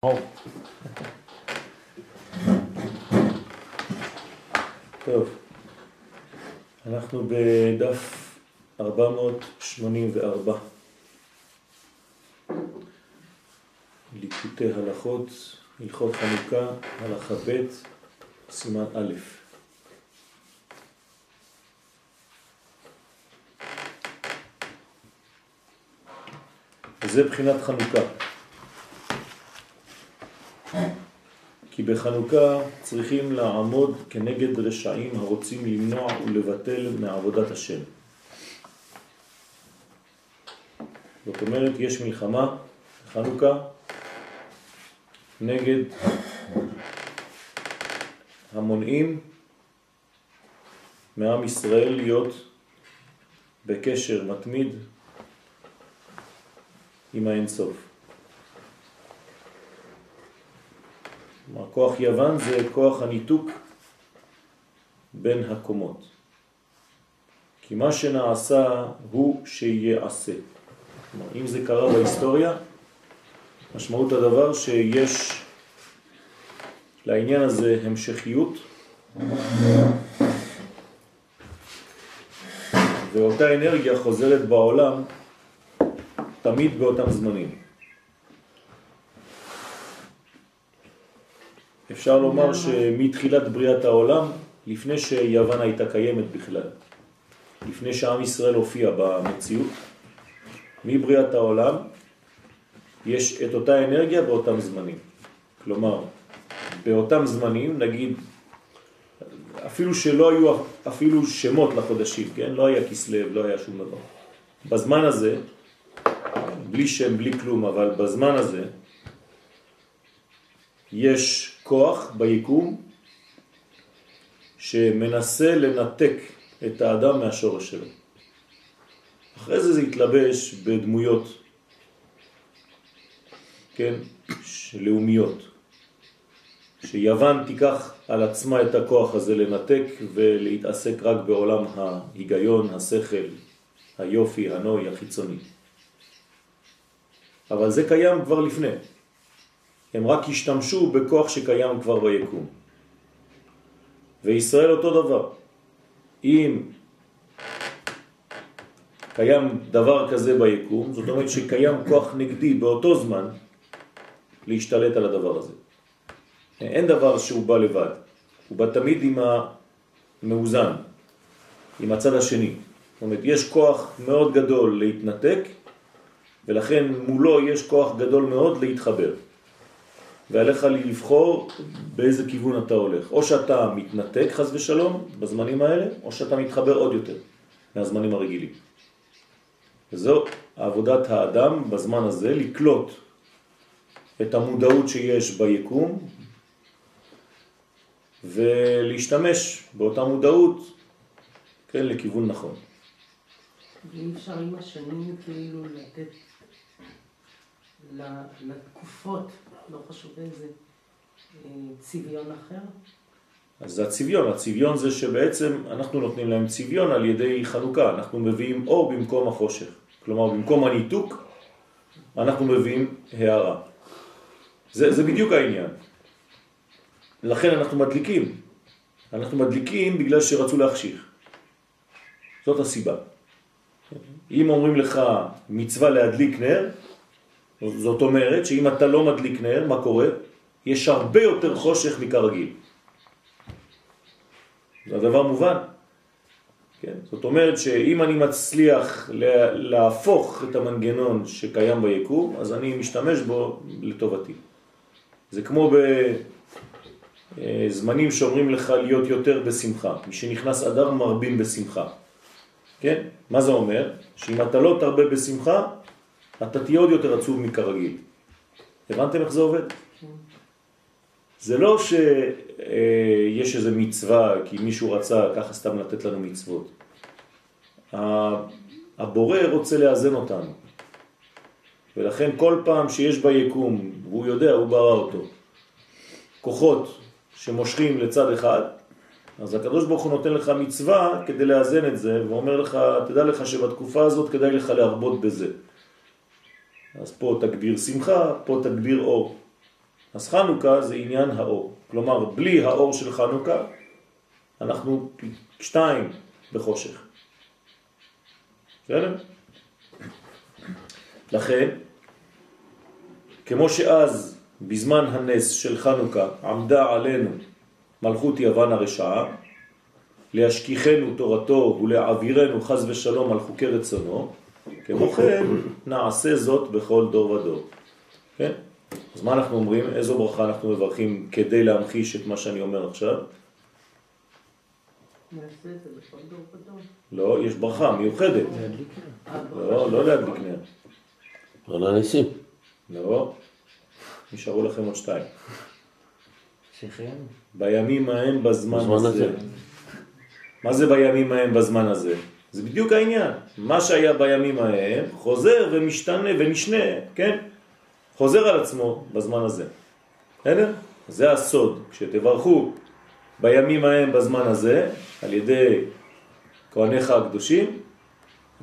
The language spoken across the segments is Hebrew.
טוב, אנחנו בדף 484, ליקוטי הלכות, הלכות חנוכה, הלכה ב', סימן א'. וזה בחינת חנוכה. כי בחנוכה צריכים לעמוד כנגד רשעים הרוצים למנוע ולבטל מעבודת השם. זאת אומרת, יש מלחמה בחנוכה נגד המונעים מעם ישראל להיות בקשר מתמיד עם האינסוף. כוח יוון זה כוח הניתוק בין הקומות. כי מה שנעשה הוא שיעשה. כלומר, אם זה קרה בהיסטוריה, משמעות הדבר שיש לעניין הזה המשכיות ואותה אנרגיה חוזרת בעולם תמיד באותם זמנים. אפשר לומר שמתחילת בריאת העולם, לפני שיוון הייתה קיימת בכלל, לפני שעם ישראל הופיע במציאות, מבריאת העולם יש את אותה אנרגיה באותם זמנים. כלומר, באותם זמנים, נגיד, אפילו שלא היו אפילו שמות לחודשים, כן? לא היה כסלב, לא היה שום דבר. בזמן הזה, בלי שם, בלי כלום, אבל בזמן הזה יש כוח ביקום שמנסה לנתק את האדם מהשורש שלו. אחרי זה זה התלבש בדמויות, כן, לאומיות. שיוון תיקח על עצמה את הכוח הזה לנתק ולהתעסק רק בעולם ההיגיון, השכל, היופי, הנוי, החיצוני. אבל זה קיים כבר לפני. הם רק השתמשו בכוח שקיים כבר ביקום. וישראל אותו דבר. אם קיים דבר כזה ביקום, זאת אומרת שקיים כוח נגדי באותו זמן להשתלט על הדבר הזה. אין דבר שהוא בא לבד, הוא בא תמיד עם המאוזן, עם הצד השני. זאת אומרת, יש כוח מאוד גדול להתנתק, ולכן מולו יש כוח גדול מאוד להתחבר. ועליך לבחור באיזה כיוון אתה הולך. או שאתה מתנתק חז ושלום בזמנים האלה, או שאתה מתחבר עוד יותר מהזמנים הרגילים. וזו עבודת האדם בזמן הזה, לקלוט את המודעות שיש ביקום ולהשתמש באותה מודעות כן, לכיוון נכון. ואם אפשר עם השנים כאילו לתת לתקופות, לא חשוב איזה, אה, צביון אחר? אז זה הצביון, הצביון זה שבעצם אנחנו נותנים להם צביון על ידי חלוקה, אנחנו מביאים אור במקום החושך. כלומר, במקום הניתוק, אנחנו מביאים הערה. זה, זה בדיוק העניין. לכן אנחנו מדליקים. אנחנו מדליקים בגלל שרצו להחשיך. זאת הסיבה. אם אומרים לך מצווה להדליק נר, זאת אומרת שאם אתה לא מדליק נר, מה קורה? יש הרבה יותר חושך מכרגיל. זה הדבר מובן. כן? זאת אומרת שאם אני מצליח להפוך את המנגנון שקיים ביקום, אז אני משתמש בו לטובתי. זה כמו בזמנים שאומרים לך להיות יותר בשמחה. מי שנכנס אדר מרבים בשמחה. כן? מה זה אומר? שאם אתה לא תרבה בשמחה, אתה תהיה עוד יותר עצוב מכרגיל. הבנתם איך זה עובד? זה לא שיש איזה מצווה כי מישהו רצה ככה סתם לתת לנו מצוות. הבורא רוצה לאזן אותנו. ולכן כל פעם שיש ביקום, והוא יודע, הוא ברא אותו, כוחות שמושכים לצד אחד, אז הקדוש ברוך הוא נותן לך מצווה כדי לאזן את זה, ואומר לך, תדע לך שבתקופה הזאת כדאי לך להרבות בזה. אז פה תגביר שמחה, פה תגביר אור. אז חנוכה זה עניין האור. כלומר, בלי האור של חנוכה, אנחנו שתיים בחושך. בסדר? לכן, כמו שאז, בזמן הנס של חנוכה, עמדה עלינו מלכות יוון הרשעה, להשכיחנו תורתו ולהעבירנו חז ושלום על חוקי רצונו, כמו כן נעשה זאת בכל דור ודור. כן? אז מה אנחנו אומרים? איזו ברכה אנחנו מברכים כדי להמחיש את מה שאני אומר עכשיו? לא, יש ברכה מיוחדת. לא, לא להדליק נר. על הניסים. לא, נשארו לכם עוד שתיים. בימים ההם בזמן הזה. מה זה בימים ההם בזמן הזה? זה בדיוק העניין. מה שהיה בימים ההם חוזר ומשתנה ונשנה, כן? חוזר על עצמו בזמן הזה. בסדר? זה הסוד. כשתברכו בימים ההם בזמן הזה, על ידי כהניך הקדושים,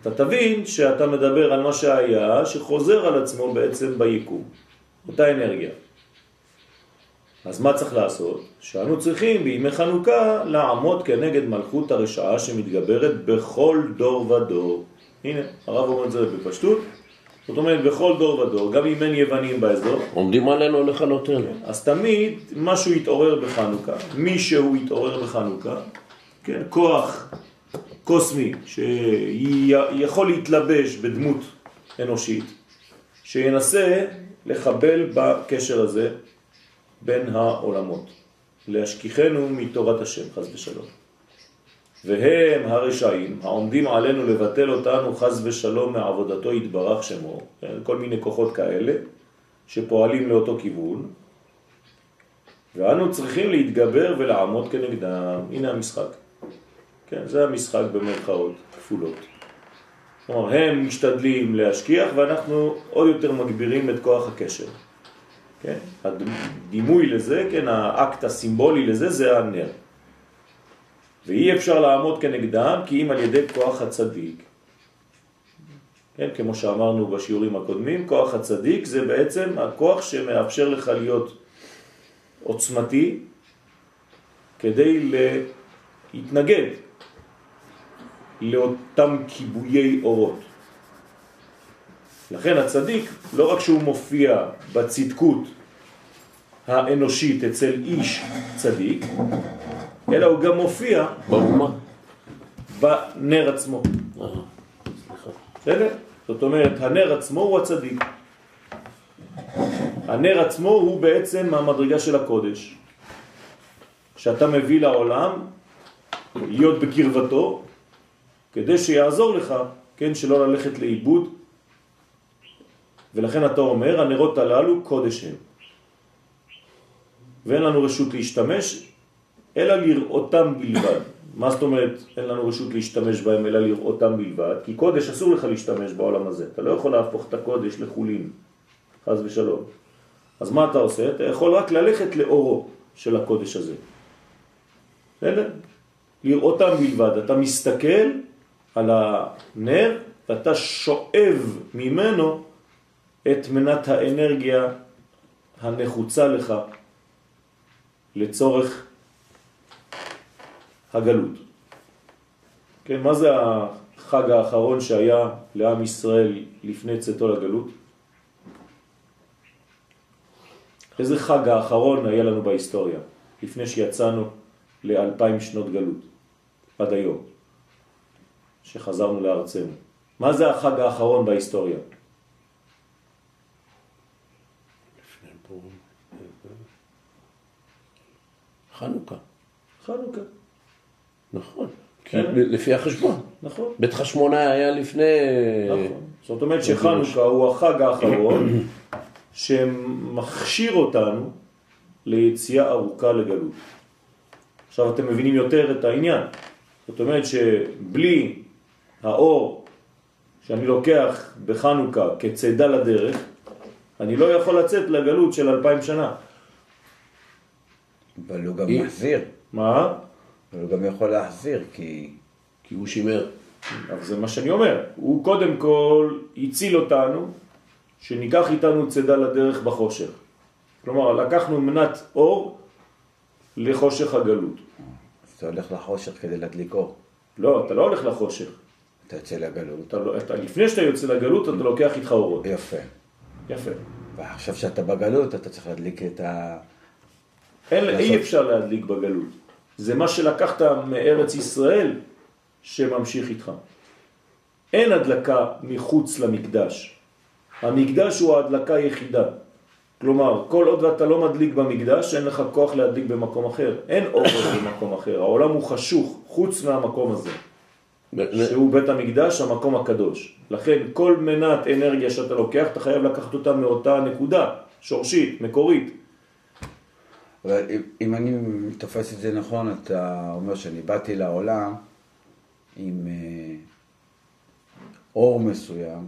אתה תבין שאתה מדבר על מה שהיה, שחוזר על עצמו בעצם ביקום. אותה אנרגיה. אז מה צריך לעשות? שאנו צריכים בימי חנוכה לעמוד כנגד מלכות הרשעה שמתגברת בכל דור ודור. הנה, הרב אומר את זה בפשטות. זאת אומרת, בכל דור ודור, גם אם אין יוונים באזור. עומדים עלינו לכלותנו. כן, אז תמיד משהו יתעורר בחנוכה, מישהו יתעורר בחנוכה, כן, כוח קוסמי שיכול להתלבש בדמות אנושית, שינסה לחבל בקשר הזה בין העולמות, להשכיחנו מתורת השם, חז ושלום. והם הרשעים העומדים עלינו לבטל אותנו חז ושלום מעבודתו יתברך שמו, כן, כל מיני כוחות כאלה שפועלים לאותו כיוון, ואנו צריכים להתגבר ולעמוד כנגדם. הנה המשחק. כן, זה המשחק במרכאות כפולות. כלומר, הם משתדלים להשכיח ואנחנו עוד יותר מגבירים את כוח הקשר. כן? הדימוי לזה, כן, האקט הסימבולי לזה זה הנר. ואי אפשר לעמוד כנגדם כי אם על ידי כוח הצדיק. כן, כמו שאמרנו בשיעורים הקודמים, כוח הצדיק זה בעצם הכוח שמאפשר לך להיות עוצמתי כדי להתנגד לאותם כיבויי אורות. לכן הצדיק, לא רק שהוא מופיע בצדקות האנושית אצל איש צדיק, אלא הוא גם מופיע באומה. בנר עצמו. בסדר? זאת אומרת, הנר עצמו הוא הצדיק. הנר עצמו הוא בעצם המדרגה של הקודש. שאתה מביא לעולם להיות בקרבתו, כדי שיעזור לך, כן, שלא ללכת לאיבוד. ולכן אתה אומר, הנרות הללו קודש הם. ואין לנו רשות להשתמש, אלא לראותם בלבד. מה זאת אומרת אין לנו רשות להשתמש בהם אלא לראותם בלבד? כי קודש אסור לך להשתמש בעולם הזה. אתה לא יכול להפוך את הקודש לחולין, חז ושלום. אז מה אתה עושה? אתה יכול רק ללכת לאורו של הקודש הזה. בסדר? לראותם בלבד. אתה מסתכל על הנר ואתה שואב ממנו את מנת האנרגיה הנחוצה לך לצורך הגלות. כן, מה זה החג האחרון שהיה לעם ישראל לפני צאתו לגלות? איזה חג האחרון היה לנו בהיסטוריה, לפני שיצאנו לאלפיים שנות גלות, עד היום, שחזרנו לארצנו. מה זה החג האחרון בהיסטוריה? חנוכה. חנוכה. נכון. כן. לפי החשבון. נכון. בית חשמונאי היה לפני... נכון. זאת אומרת שחנוכה הוא החג האחרון שמכשיר אותנו ליציאה ארוכה לגלות. עכשיו אתם מבינים יותר את העניין. זאת אומרת שבלי האור שאני לוקח בחנוכה כצדה לדרך, אני לא יכול לצאת לגלות של אלפיים שנה. אבל הוא גם מחזיר. מה? אבל הוא גם יכול להחזיר, כי... כי הוא שימר. אבל זה מה שאני אומר. הוא קודם כל הציל אותנו, שניקח איתנו צדה לדרך בחושך. כלומר, לקחנו מנת אור לחושך הגלות. אז אתה הולך לחושך כדי להדליק אור. לא, אתה לא הולך לחושך. אתה יוצא לגלות. אתה לא, אתה, לפני שאתה יוצא לגלות, אתה לוקח איתך אורות. יפה. יפה. ועכשיו שאתה בגלות, אתה צריך להדליק את ה... אין, אי אפשר להדליק בגלות. זה מה שלקחת מארץ ישראל שממשיך איתך. אין הדלקה מחוץ למקדש. המקדש הוא ההדלקה היחידה. כלומר, כל עוד אתה לא מדליק במקדש, אין לך כוח להדליק במקום אחר. אין אור במקום אחר. העולם הוא חשוך, חוץ מהמקום הזה, שהוא בית המקדש, המקום הקדוש. לכן, כל מנת אנרגיה שאתה לוקח, אתה חייב לקחת אותה מאותה נקודה, שורשית, מקורית. אבל אם- אני תופס את זה נכון, אתה אומר שאני באתי לעולם עם אה, אור מסוים,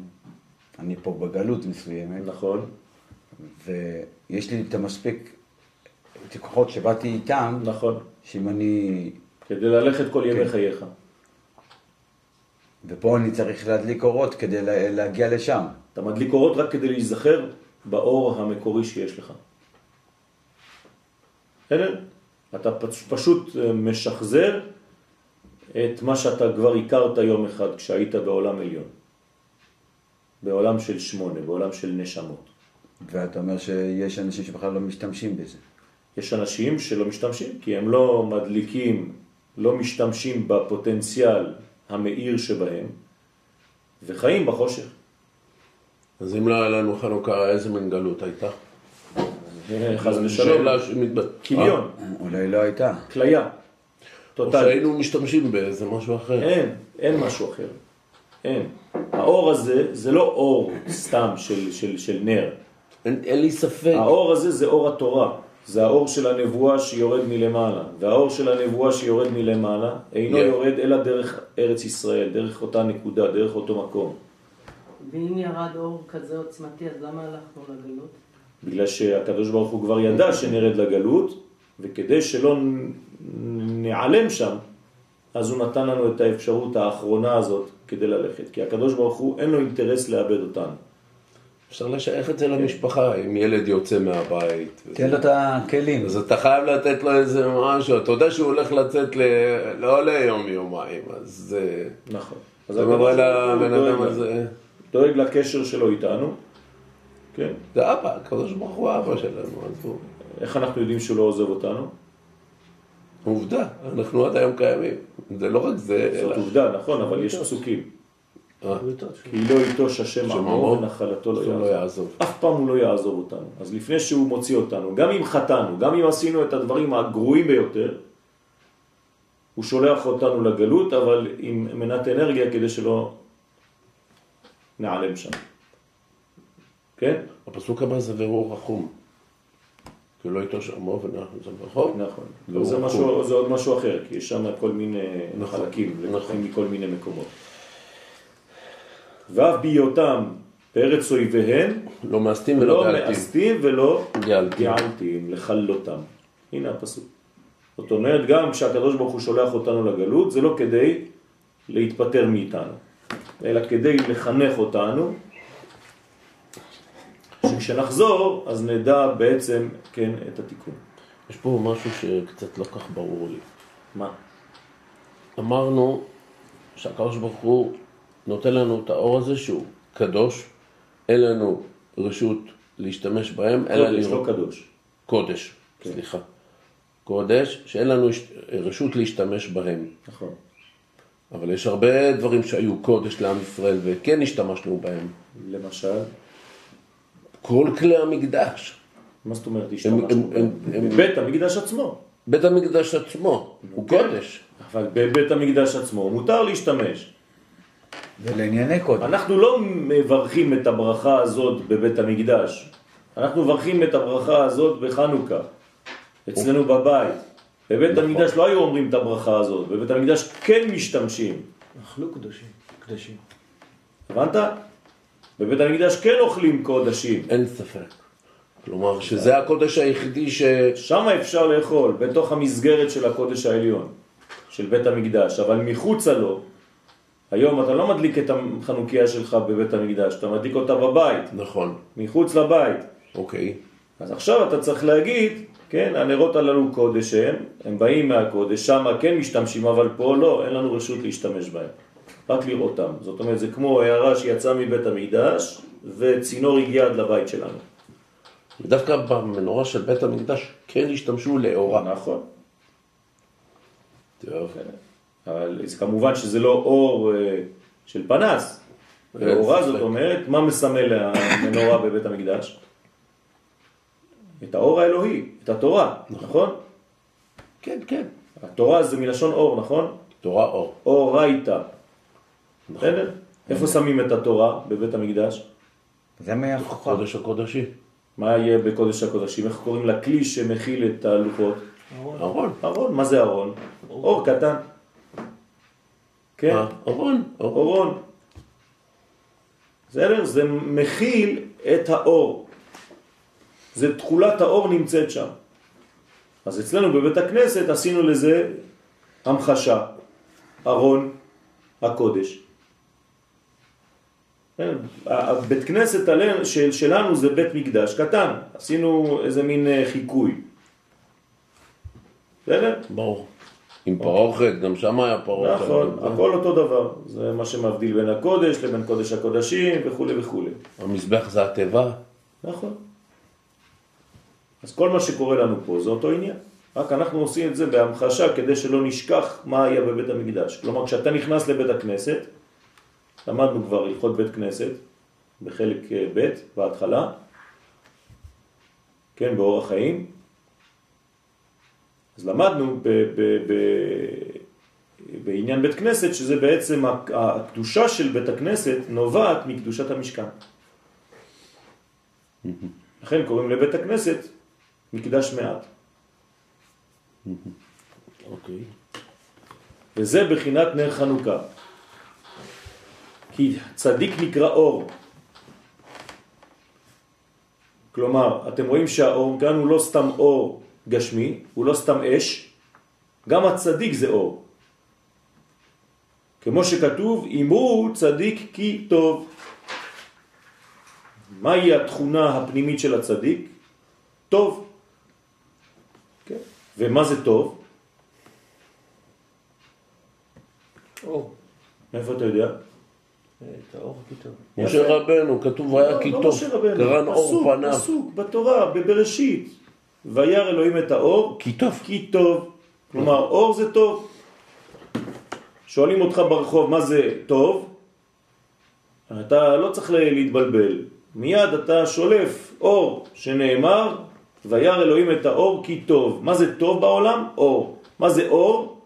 אני פה בגלות מסוימת, נכון? ויש לי את המספיק, את הכוחות שבאתי איתם, נכון. שאם אני... כדי ללכת כל ימי כן. חייך. ופה אני צריך להדליק אורות כדי לה- להגיע לשם. אתה מדליק אורות רק כדי להיזכר באור המקורי שיש לך. בסדר? אתה פשוט אה, משחזר את מה שאתה כבר הכרת יום אחד כשהיית בעולם עליון. בעולם של שמונה, בעולם של נשמות. ואתה אומר שיש אנשים שבכלל לא משתמשים בזה. יש אנשים שלא משתמשים, כי הם לא מדליקים, לא משתמשים בפוטנציאל המאיר שבהם, וחיים בחושך. אז אם לא היה לנו חנוכה, איזה מין גלות הייתה? חס ושלום. שאלה שמתבט... כיליון, אולי לא הייתה. כליה, או. שהיינו משתמשים באיזה משהו אחר. אין, אין משהו אחר. אין. האור הזה זה לא אור סתם של, של, של נר. אין, אין לי ספק. האור הזה זה אור התורה. זה האור של הנבואה שיורד מלמעלה. והאור של הנבואה שיורד מלמעלה אינו Yeah. יורד אלא דרך ארץ ישראל, דרך אותה נקודה, דרך אותו מקום. ואם ירד אור כזה עוצמתי, אז למה הלכנו לגלות? בגלל שהקדוש ברוך הוא כבר ידע שנרד לגלות, וכדי שלא נעלם שם, אז הוא נתן לנו את האפשרות האחרונה הזאת כדי ללכת. כי הקדוש ברוך הוא אין לו אינטרס לאבד אותנו. אפשר לשייך את זה למשפחה, אם ילד יוצא מהבית. תן לו את הכלים. אז אתה חייב לתת לו איזה משהו, אתה יודע שהוא הולך לצאת ל... לא ליום יומיים, אז זה... נכון. אז אתה הקדוש אומר ברוך הוא לבן אדם. הזה, דואג לקשר שלו איתנו, כן? זה אבא, הקדוש ברוך הוא אבא שלנו, אז הוא... איך אנחנו יודעים שהוא לא עוזב אותנו? עובדה, אנחנו עד היום קיימים. זה לא רק זה, זאת אלא... עובדה, נכון, אבל יש פסוקים. אה, כי לא איתו ששם שם עמו ונחלתו לא לא. יעזוב. אף פעם הוא לא יעזוב אותנו. אז לפני שהוא מוציא אותנו, גם אם חטאנו, גם אם עשינו את הדברים הגרועים ביותר, הוא שולח אותנו לגלות, אבל עם מנת אנרגיה כדי שלא נעלם שם. כן? הפסוק הבא זה והוא רחום. כי לא איתו שמו ואנחנו זה ברחוב. נכון. זה, רחום. משהו, זה עוד משהו אחר, כי יש שם כל מיני נכון, חלקים, נכון. לקוחים מכל מיני מקומות. ואף בהיותם בארץ אויביהם, לא מאסתים ולא לא גאלתים. מאסתים ולא. גאלתים, לכלותם. הנה הפסוק. זאת אומרת, גם כשהקדוש ברוך הוא שולח אותנו לגלות, זה לא כדי להתפטר מאיתנו, אלא כדי לחנך אותנו, שכשנחזור, אז נדע בעצם, כן, את התיקון. יש פה משהו שקצת לא כך ברור לי. מה? אמרנו שהקדוש ברוך הוא נותן לנו את האור הזה שהוא קדוש, אין לנו רשות להשתמש בהם, אלא קודש, לא לראות... קדוש. קודש, כן. סליחה. קודש, שאין לנו רשות להשתמש בהם. נכון. אבל יש הרבה דברים שהיו קודש לעם ישראל וכן השתמשנו בהם. למשל, כל כלי המקדש. מה זאת אומרת הם- השתמשנו? הם- הם- הם- בבית המקדש עצמו. בית המקדש עצמו הוא כן. קודש. אבל בבית המקדש עצמו מותר להשתמש. ולענייני קודם. אנחנו לא מברכים את הברכה הזאת בבית המקדש. אנחנו מברכים את הברכה הזאת בחנוכה, אצלנו בבית. בבית נכון. המקדש לא היו אומרים את הברכה הזאת, בבית המקדש כן משתמשים. אכלו קדושים, קדשים. הבנת? בבית המקדש כן אוכלים קודשים. אין ספק. כלומר שזה הקודש היחידי ש... שם אפשר לאכול, בתוך המסגרת של הקודש העליון, של בית המקדש, אבל מחוצה לו, היום אתה לא מדליק את החנוכיה שלך בבית המקדש, אתה מדליק אותה בבית, נכון, מחוץ לבית. אוקיי. אז עכשיו אתה צריך להגיד, כן, הנרות הללו קודש הם, הם באים מהקודש, שם כן משתמשים, אבל פה לא, אין לנו רשות להשתמש בהם, רק לראותם. זאת אומרת, זה כמו הערה שיצאה מבית המקדש, וצינור הגיע עד לבית שלנו. ודווקא במנורה של בית המקדש כן השתמשו לאורה. נכון. טוב. אבל זה כמובן שזה לא אור אה, של פנס. אין אורה. זאת אומרת, מה מסמל המנורה בבית המקדש? את האור האלוהי, את התורה, נכון? כן, כן. התורה זה מלשון אור, נכון? תורה אור. אורייתא. נכון. בסדר? איפה שמים את התורה בבית המקדש? זה מהחוכמה. קודש הקודשי. מה יהיה בקודש הקודשים? איך קוראים לכלי שמכיל את הלוחות? ארון. ארון. מה זה ארון? אור קטן. כן? ארון. ארון. אורון. בסדר? זה מכיל את האור. זה תכולת האור נמצאת שם. אז אצלנו בבית הכנסת עשינו לזה המחשה, ארון הקודש. כן, הבית כנסת של, שלנו זה בית מקדש קטן, עשינו איזה מין אה, חיקוי. בסדר? ברור. עם פרוכת, גם שם היה פרוכת. נכון, הכל אותו דבר, זה מה שמבדיל בין הקודש לבין קודש הקודשים וכו' וכו'. המזבח זה התיבה. נכון. אז כל מה שקורה לנו פה זה אותו עניין. רק אנחנו עושים את זה בהמחשה כדי שלא נשכח מה היה בבית המקדש. כלומר, כשאתה נכנס לבית הכנסת, למדנו כבר הלכות בית כנסת, בחלק אה, ב' בהתחלה, כן, באורח חיים. אז למדנו ב, ב, ב, בעניין בית כנסת, שזה בעצם הקדושה של בית הכנסת נובעת מקדושת המשכן. לכן קוראים לבית הכנסת מקדש מעט. אוקיי. וזה בחינת נר חנוכה. כי צדיק נקרא אור. כלומר, אתם רואים שהאור כאן הוא לא סתם אור גשמי, הוא לא סתם אש, גם הצדיק זה אור. כמו שכתוב, אמרו צדיק כי טוב. מהי התכונה הפנימית של הצדיק? טוב. כן. ומה זה טוב? אור. מאיפה אתה יודע? את האור פתאום. משה רבנו, כתוב היה כי לא רבנו, קרן אור פניו. פסוק בתורה, בבראשית. וירא אלוהים את האור, כי טוב. כי טוב. כלומר, אור זה טוב. שואלים אותך ברחוב מה זה טוב, אתה לא צריך להתבלבל. מיד אתה שולף אור שנאמר, וירא אלוהים את האור כי טוב. מה זה טוב בעולם? אור. מה זה אור?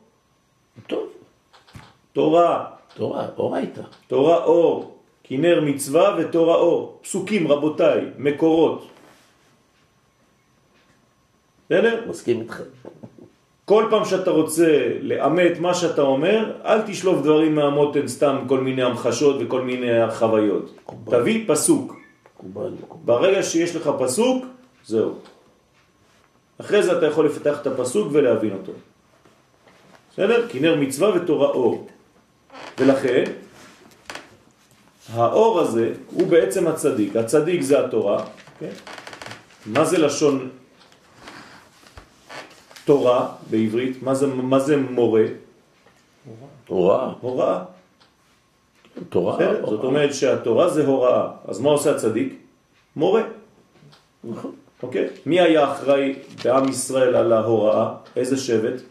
טוב. תורה. תורה, אורייתא. תורה אור, כי נר מצווה ותורה אור. פסוקים רבותיי, מקורות. בסדר? מסכים איתך. כל פעם שאתה רוצה לאמת מה שאתה אומר, אל תשלוף דברים מהמותן סתם כל מיני המחשות וכל מיני חוויות. תביא פסוק. מקובל, מקובל. ברגע שיש לך פסוק, זהו. אחרי זה אתה יכול לפתח את הפסוק ולהבין אותו. בסדר? כי נר מצווה ותורה אור. ולכן, האור הזה הוא בעצם הצדיק. הצדיק זה התורה. כן? מה זה לשון תורה בעברית? מה זה, מה זה מורה? הוראה. הוראה. תורה. בסדר? זאת אומרת שהתורה זה הוראה. אז מה עושה הצדיק? מורה. נכון. אוקיי? מי היה אחראי בעם ישראל על ההוראה? איזה שבט?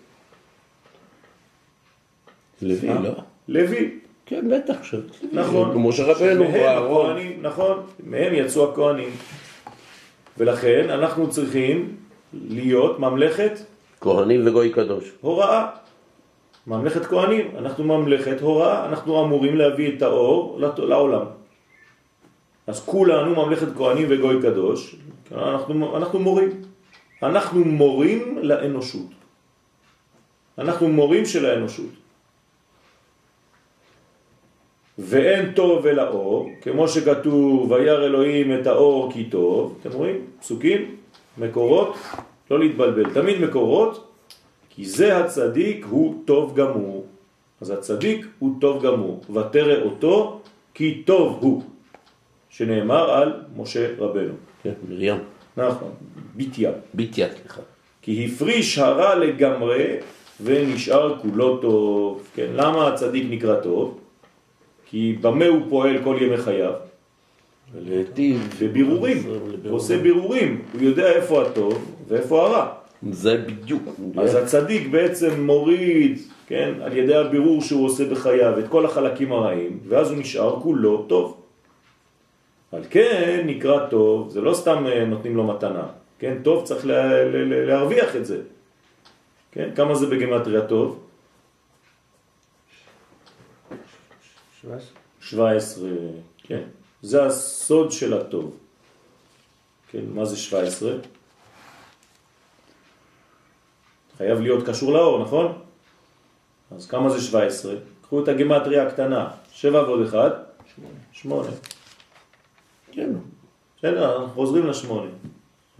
לוי, אה? לא? לוי. כן, בטח. ש- נכון. משה רבנו מהם ואהרון. הכהנים, נכון, מהם יצאו הכהנים. ולכן אנחנו צריכים להיות ממלכת כהנים וגוי קדוש. הוראה. ממלכת כהנים, אנחנו ממלכת הוראה, אנחנו אמורים להביא את האור לעולם. אז כולנו ממלכת כהנים וגוי קדוש, אנחנו, אנחנו מורים. אנחנו מורים לאנושות. אנחנו מורים של האנושות. ואין טוב אלא אור, כמו שכתוב, וירא אלוהים את האור כי טוב, אתם רואים? פסוקים, מקורות, לא להתבלבל, תמיד מקורות, כי זה הצדיק הוא טוב גמור. אז הצדיק הוא טוב גמור, ותרא אותו כי טוב הוא, שנאמר על משה רבנו. כן, מרים. נכון, ביטיה. ביטיה, סליחה. כי הפריש הרע לגמרי ונשאר כולו טוב. כן, למה הצדיק נקרא טוב? כי במה הוא פועל כל ימי חייו? ולהיטיב. בבירורים. הוא עושה בירורים, הוא יודע איפה הטוב ואיפה הרע. זה בדיוק. אז הצדיק בעצם מוריד, כן, על ידי הבירור שהוא עושה בחייו את כל החלקים הרעים, ואז הוא נשאר כולו טוב. על כן נקרא טוב, זה לא סתם אה, נותנים לו מתנה, כן, טוב צריך לה, לה, לה, להרוויח את זה. כן, כמה זה בגמטריה טוב? 17. 17, כן, זה הסוד של הטוב. כן, מה זה 17? חייב להיות קשור לאור, נכון? אז כמה זה 17? קחו את הגמטריה הקטנה, 7 ועוד 1, 8. כן. בסדר, אנחנו חוזרים לשמונה.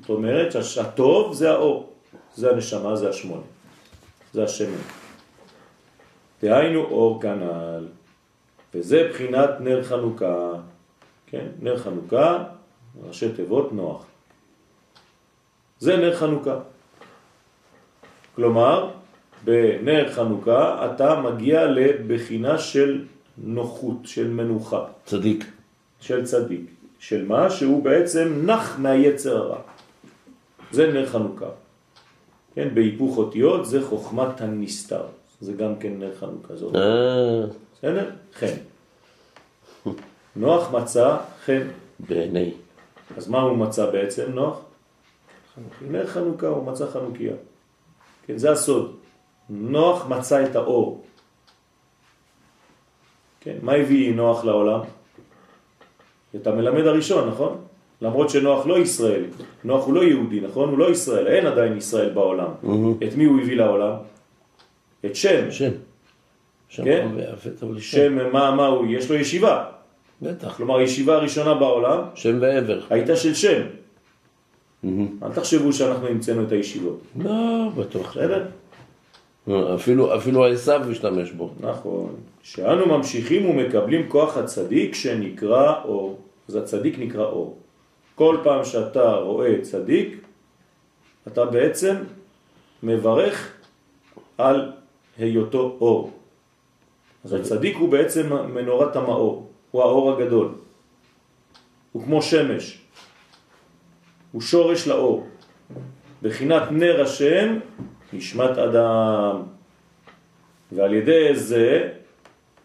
זאת אומרת שהטוב זה האור, זה הנשמה, זה השמונה, זה השמן. דהיינו אור כנ"ל, וזה בחינת נר חנוכה, כן? נר חנוכה, ראשי תיבות נוח. זה נר חנוכה. כלומר, בנר חנוכה אתה מגיע לבחינה של נוחות, של מנוחה. צדיק. של צדיק. של מה? שהוא בעצם נח מהיצר הרע. זה נר חנוכה. כן, בהיפוך אותיות זה חוכמת הנסתר. זה גם כן נר חנוכה. זאת בסדר? חן. נוח מצא חן. בעיני. אז מה הוא מצא בעצם, נוח? נר חנוכה, הוא מצא חנוכיה. כן, זה הסוד. נוח מצא את האור. כן, מה הביא נוח לעולם? את המלמד הראשון, נכון? למרות שנוח לא ישראלי. נוח הוא לא יהודי, נכון? הוא לא ישראל, אין עדיין ישראל בעולם. את מי הוא הביא לעולם? את שם. שם. שם כן? שם. מה, מה הוא? יש לו ישיבה. בטח. כלומר, הישיבה הראשונה בעולם שם ועבר. הייתה של שם. אל תחשבו שאנחנו המצאנו את הישיבות. לא, בטוח. בסדר? אפילו, אפילו העשו השתמש בו. נכון. שאנו ממשיכים ומקבלים כוח הצדיק שנקרא אור. אז הצדיק נקרא אור. כל פעם שאתה רואה צדיק, אתה בעצם מברך על היותו אור. אז הצדיק הוא בעצם מנורת המאור, הוא האור הגדול. הוא כמו שמש, הוא שורש לאור. בחינת נר השם נשמת אדם. ועל ידי זה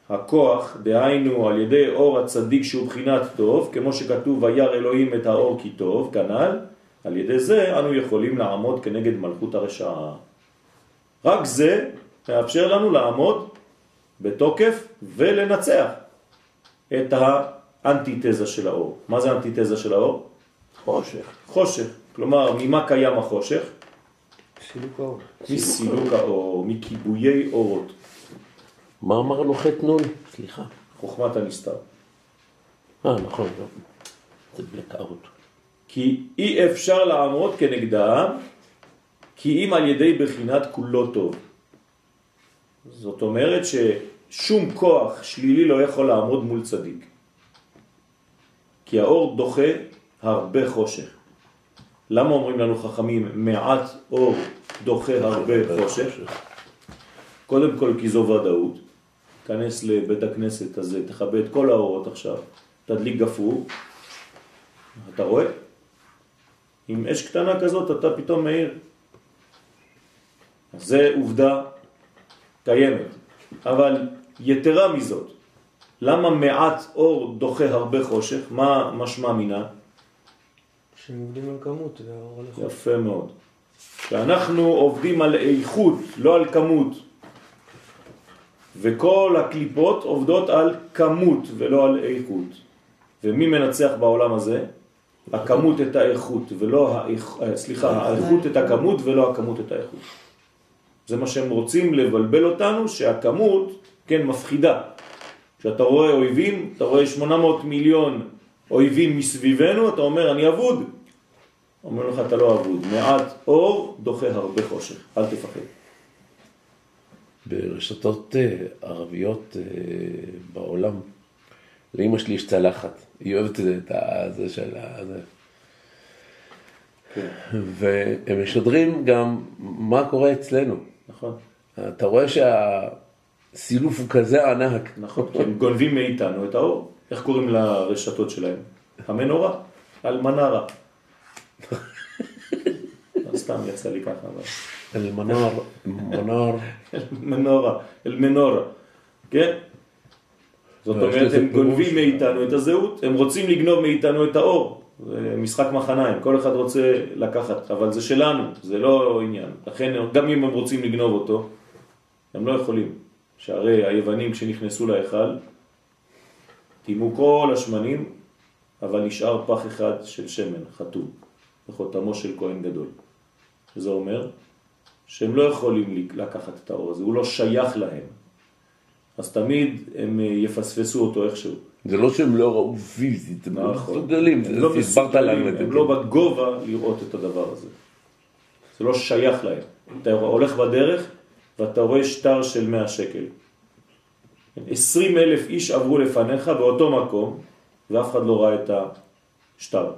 הכוח, דהיינו על ידי אור הצדיק שהוא בחינת טוב, כמו שכתוב וירא אלוהים את האור כי טוב, כנ"ל, על ידי זה אנו יכולים לעמוד כנגד מלכות הרשעה. רק זה מאפשר לנו לעמוד בתוקף ולנצח את האנטיתזה של האור. מה זה האנטיתזה של האור? חושך. חושך. כלומר, ממה קיים החושך? סילוק האור. מסילוק האור, מכיבויי אורות, מה אמרנו חטא נון? סליחה. חוכמת הנסתר. אה, נכון, לא. זה בלקאוט. כי אי אפשר לעמוד כנגדם, כי אם על ידי בחינת כולו טוב. זאת אומרת ששום כוח שלילי לא יכול לעמוד מול צדיק. כי האור דוחה הרבה חושך. למה אומרים לנו חכמים מעט אור דוחה הרבה חושך? קודם כל כי זו ודאות. כנס לבית הכנסת הזה, תכבה את כל האורות עכשיו, תדליק גפרור, אתה רואה? עם אש קטנה כזאת אתה פתאום מאיר. זה עובדה קיימת. אבל יתרה מזאת, למה מעט אור דוחה הרבה חושך? מה משמע מינה? שהם עובדים על כמות, זה האור על איכות. יפה מאוד. שאנחנו עובדים על איכות, לא על כמות. וכל הקליפות עובדות על כמות ולא על איכות. ומי מנצח בעולם הזה? הכמות את האיכות ולא האיכ... אה, סליחה, האיכות את הכמות ולא הכמות את האיכות. זה מה שהם רוצים לבלבל אותנו, שהכמות, כן, מפחידה. כשאתה רואה אויבים, אתה רואה 800 מיליון אויבים מסביבנו, אתה אומר, אני אבוד. אומר לך, אתה לא אבוד. מעט אור דוחה הרבה חושך, אל תפחד. ברשתות אה, ערביות אה, בעולם, לאמא שלי יש צלחת, היא אוהבת את זה של ה... כן, והם משדרים גם מה קורה אצלנו. נכון. אתה רואה שהסילוף הוא כזה ענק. נכון, כי הם גונבים מאיתנו את האור. איך קוראים לרשתות שלהם? המנורה? אלמנרה. סתם יצא לי ככה, אבל... אל-מנאר, מנאר, מנורה, אל מנורה, כן? זאת לא, אומרת, הם גונבים. מאיתנו את הזהות, הם רוצים לגנוב מאיתנו את האור. זה משחק מחניים, כל אחד רוצה לקחת, אבל זה שלנו, זה לא עניין. לכן, גם אם הם רוצים לגנוב אותו, הם לא יכולים. שהרי היוונים כשנכנסו להיכל, טימו כל השמנים, אבל נשאר פח אחד של שמן, חתום, בחותמו של כהן גדול. שזה אומר שהם לא יכולים לקחת את האור הזה, הוא לא שייך להם. אז תמיד הם אה, יפספסו אותו איכשהו. זה לא שהם לא ראו פיזית, הם לא נכון. מסוגלים, לא הסברת מסוגלים, את זה. הם לא בגובה לראות את הדבר הזה. זה לא שייך להם. אתה הולך בדרך ואתה רואה שטר של 100 שקל. 20 אלף איש עברו לפניך באותו מקום, ואף אחד לא ראה את השטר.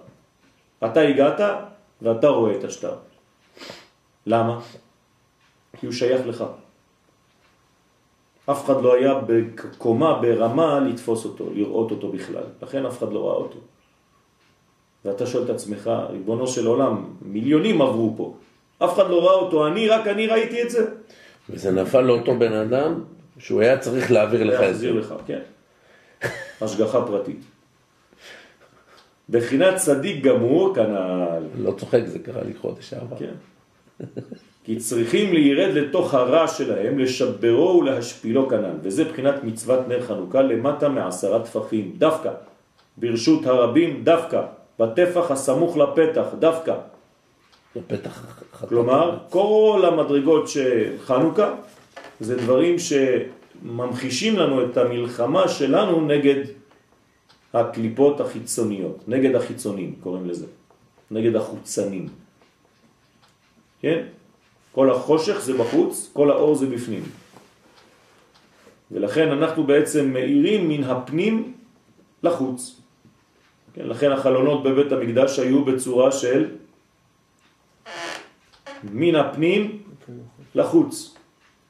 אתה הגעת ואתה רואה את השטר. למה? כי הוא שייך לך. אף אחד לא היה בקומה, ברמה, לתפוס אותו, לראות אותו בכלל. לכן אף אחד לא ראה אותו. ואתה שואל את עצמך, ריבונו של עולם, מיליונים עברו פה. אף אחד לא ראה אותו, אני, רק אני ראיתי את זה. וזה נפל לאותו בן אדם שהוא היה צריך להעביר לך את זה. להחזיר לך, כן. השגחה פרטית. בחינת צדיק גמור, כנ"ל. לא צוחק, זה קרה לי חודש שעבר. כן. כי צריכים להירד לתוך הרע שלהם, לשברו ולהשפילו כנ"ל. וזה בחינת מצוות נר חנוכה למטה מעשרה טפחים, דווקא. ברשות הרבים, דווקא. בטפח הסמוך לפתח, דווקא. זה פתח חתום. כלומר, כל המדרגות של חנוכה זה דברים שממחישים לנו את המלחמה שלנו נגד הקליפות החיצוניות, נגד החיצונים קוראים לזה, נגד החוצנים. כן? כל החושך זה בחוץ, כל האור זה בפנים. ולכן אנחנו בעצם מאירים מן הפנים לחוץ. כן? לכן החלונות בבית המקדש היו בצורה של מן הפנים לחוץ.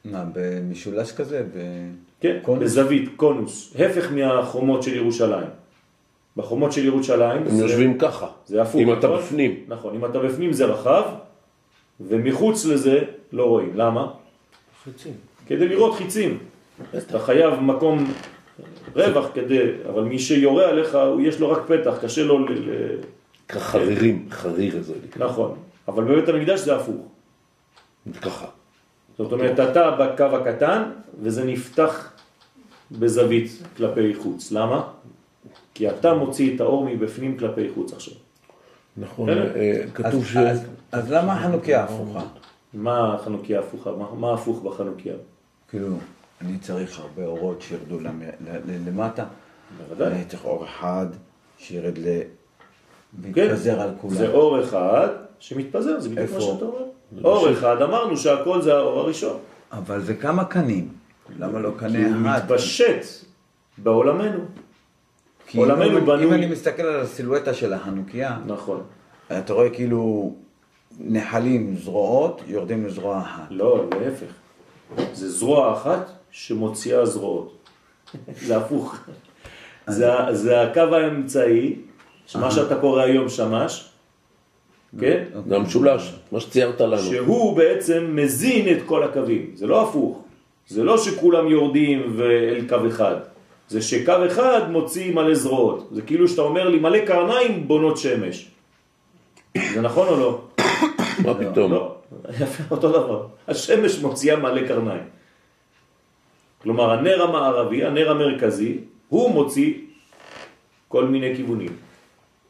מה, במשולש כזה? ב... כן, קונוס? בזווית, קונוס, הפך מהחומות של ירושלים. בחומות של ירושלים הם יושבים ככה. זה הפוך, אם אתה נכון? בפנים. נכון, אם אתה בפנים זה רחב, ומחוץ לזה לא רואים. למה? חיצים. כדי לראות חיצים. אתה חייב מקום רווח כדי, אבל מי שיורה עליך, הוא יש לו רק פתח, קשה לו ל... ל... חרירים, חריר זה נקרא. נכון, אבל בבית המקדש זה הפוך. ככה. זאת אומרת, אתה בקו הקטן, וזה נפתח בזווית כלפי חוץ. למה? כי אתה מוציא את האור מבפנים כלפי חוץ עכשיו. נכון. אה, כתוב ש... אז, למה החנוכיה הפוכה? מה החנוכיה הפוכה? מה, הפוך בחנוכיה? כאילו, אני צריך הרבה אורות שירדו למטה. בוודאי. אני צריך אור אחד שירד ל... כן, ויתפזר על כולם. זה אור אחד שמתפזר, זה בדיוק מה? שאתה אומר. אור אחד, אמרנו שהכל זה האור הראשון. אבל זה כמה קנים. למה לא כי קנה הוא אחד? מתפשט בעולמנו. כי עולמנו אם- בנוי- אם אני מסתכל על הסילואטה של החנוכיה, נכון. אתה רואה כאילו נחלים זרועות יורדים לזרוע אחת. לא, להפך. זה זרוע אחת שמוציאה זרועות. זה הפוך. זה, זה הקו האמצעי, מה שאתה קורא היום שמש, כן? זה המשולש, מה שציירת לנו. שהוא בעצם מזין את כל הקווים. זה לא הפוך. זה לא שכולם יורדים ואל קו אחד. זה שקו אחד מוציא מלא זרועות. זה כאילו שאתה אומר לי מלא קרניים בונות שמש. זה נכון או לא? מה פתאום? לא, יפה, אותו דבר. השמש מוציאה מלא קרניים. כלומר, הנר המערבי, הנר המרכזי, הוא מוציא כל מיני כיוונים.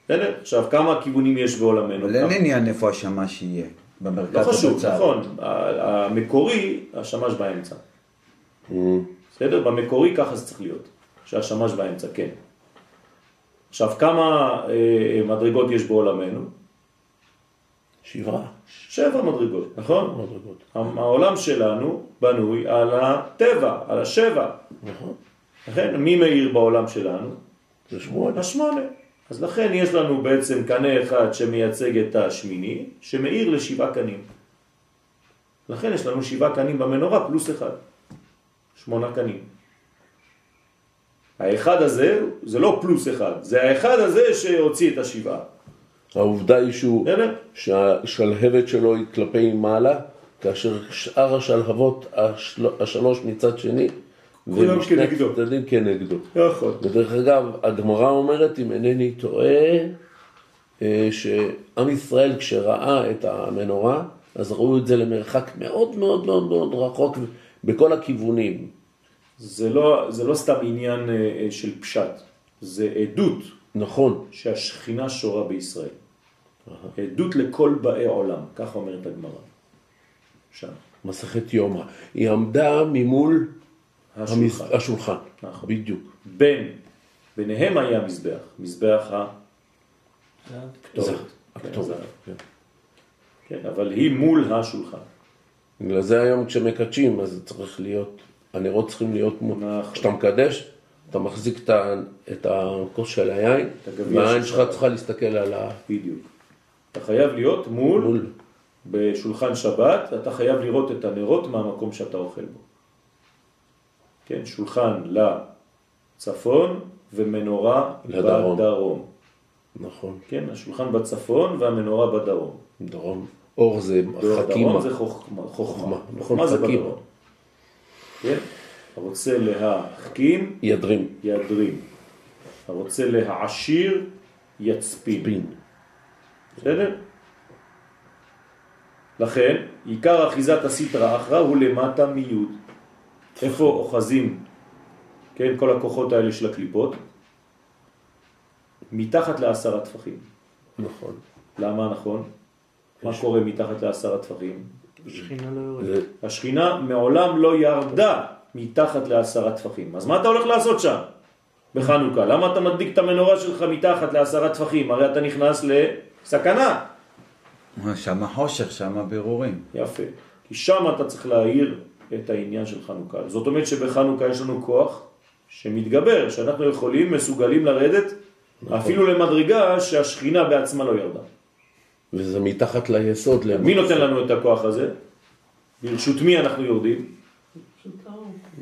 בסדר? עכשיו, כמה כיוונים יש בעולמנו? כמה- עניין איפה השמש יהיה. במרכז לא חשוב. נכון. המקורי, השמש באמצע. Mm, בסדר? במקורי ככה זה צריך להיות. שהשמש באמצע, כן. עכשיו, כמה אה, מדרגות יש בעולמנו? שבעה. שבע מדרגות, נכון? מדרגות. העולם שלנו בנוי על הטבע, על השבע. נכון. לכן, מי מאיר בעולם שלנו? זה שמונה. השמונה. אז לכן יש לנו בעצם קנה אחד שמייצג את השמיני, שמאיר לשבעה קנים. לכן יש לנו שבעה קנים במנורה פלוס אחד. שמונה קנים. האחד הזה זה לא פלוס אחד, זה האחד הזה שהוציא את השבעה. העובדה היא שהוא? שהשלהבת שלו היא כלפי מעלה, כאשר שאר השלהבות השל... השלוש מצד שני, ומשני. הצדדים כנגדו. נכון. ודרך אגב, הגמרא אומרת, אם אינני טועה, אה, שעם ישראל כשראה את המנורה, אז ראו את זה למרחק מאוד מאוד מאוד מאוד רחוק בכל הכיוונים. זה לא, זה לא סתם עניין אה, אה, של פשט, זה עדות נכון, שהשכינה שורה בישראל. עדות לכל באי עולם, ככה אומרת הגמרא. שם, מסכת יומא. היא עמדה ממול השולחן. המז- השולחן. נכון. בדיוק. בין, ביניהם היה מזבח, מזבח הכתובת. כן, הכתובת. זה- כן. כן, אבל היא מול השולחן. בגלל זה היום כשמקדשים, אז צריך להיות, הנרות צריכים להיות מול. נכון. כשאתה מקדש, אתה מחזיק את הכוס של היין, והעין של שלך. צריכה להסתכל על ה... בדיוק. אתה חייב להיות מול, מול. בשולחן שבת, אתה חייב לראות את הנרות מהמקום שאתה אוכל בו. כן, שולחן לצפון ומנורה לדרום. בדרום. נכון, כן, השולחן בצפון והמנורה בדרום. דרום. אור זה דרום חכימה. זה חוכמה. חוכמה, חוכמה, נכון, חכימה. כן? הרוצה להחכים, ידרים. ידרים. הרוצה להעשיר, יצפין. פין. בסדר? לכן, עיקר אחיזת הסטרא אחרא הוא למטה מיוד. איפה אוחזים, כן, כל הכוחות האלה של הקליפות? מתחת לעשרה טפחים. נכון. למה נכון? מה קורה מתחת לעשרה טפחים? שכינה לא יורדת. השכינה מעולם לא ירדה מתחת לעשרה טפחים. אז מה אתה הולך לעשות שם? בחנוכה. למה אתה מדליק את המנורה שלך מתחת לעשרה טפחים? הרי אתה נכנס לסכנה. שם חושך, שם בירורים. יפה. כי שם אתה צריך להעיר את העניין של חנוכה. זאת אומרת שבחנוכה יש לנו כוח שמתגבר, שאנחנו יכולים, מסוגלים לרדת אפילו למדרגה שהשכינה בעצמה לא ירדה. וזה מתחת ליסוד. מי נותן לנו את הכוח הזה? ברשות מי אנחנו יורדים?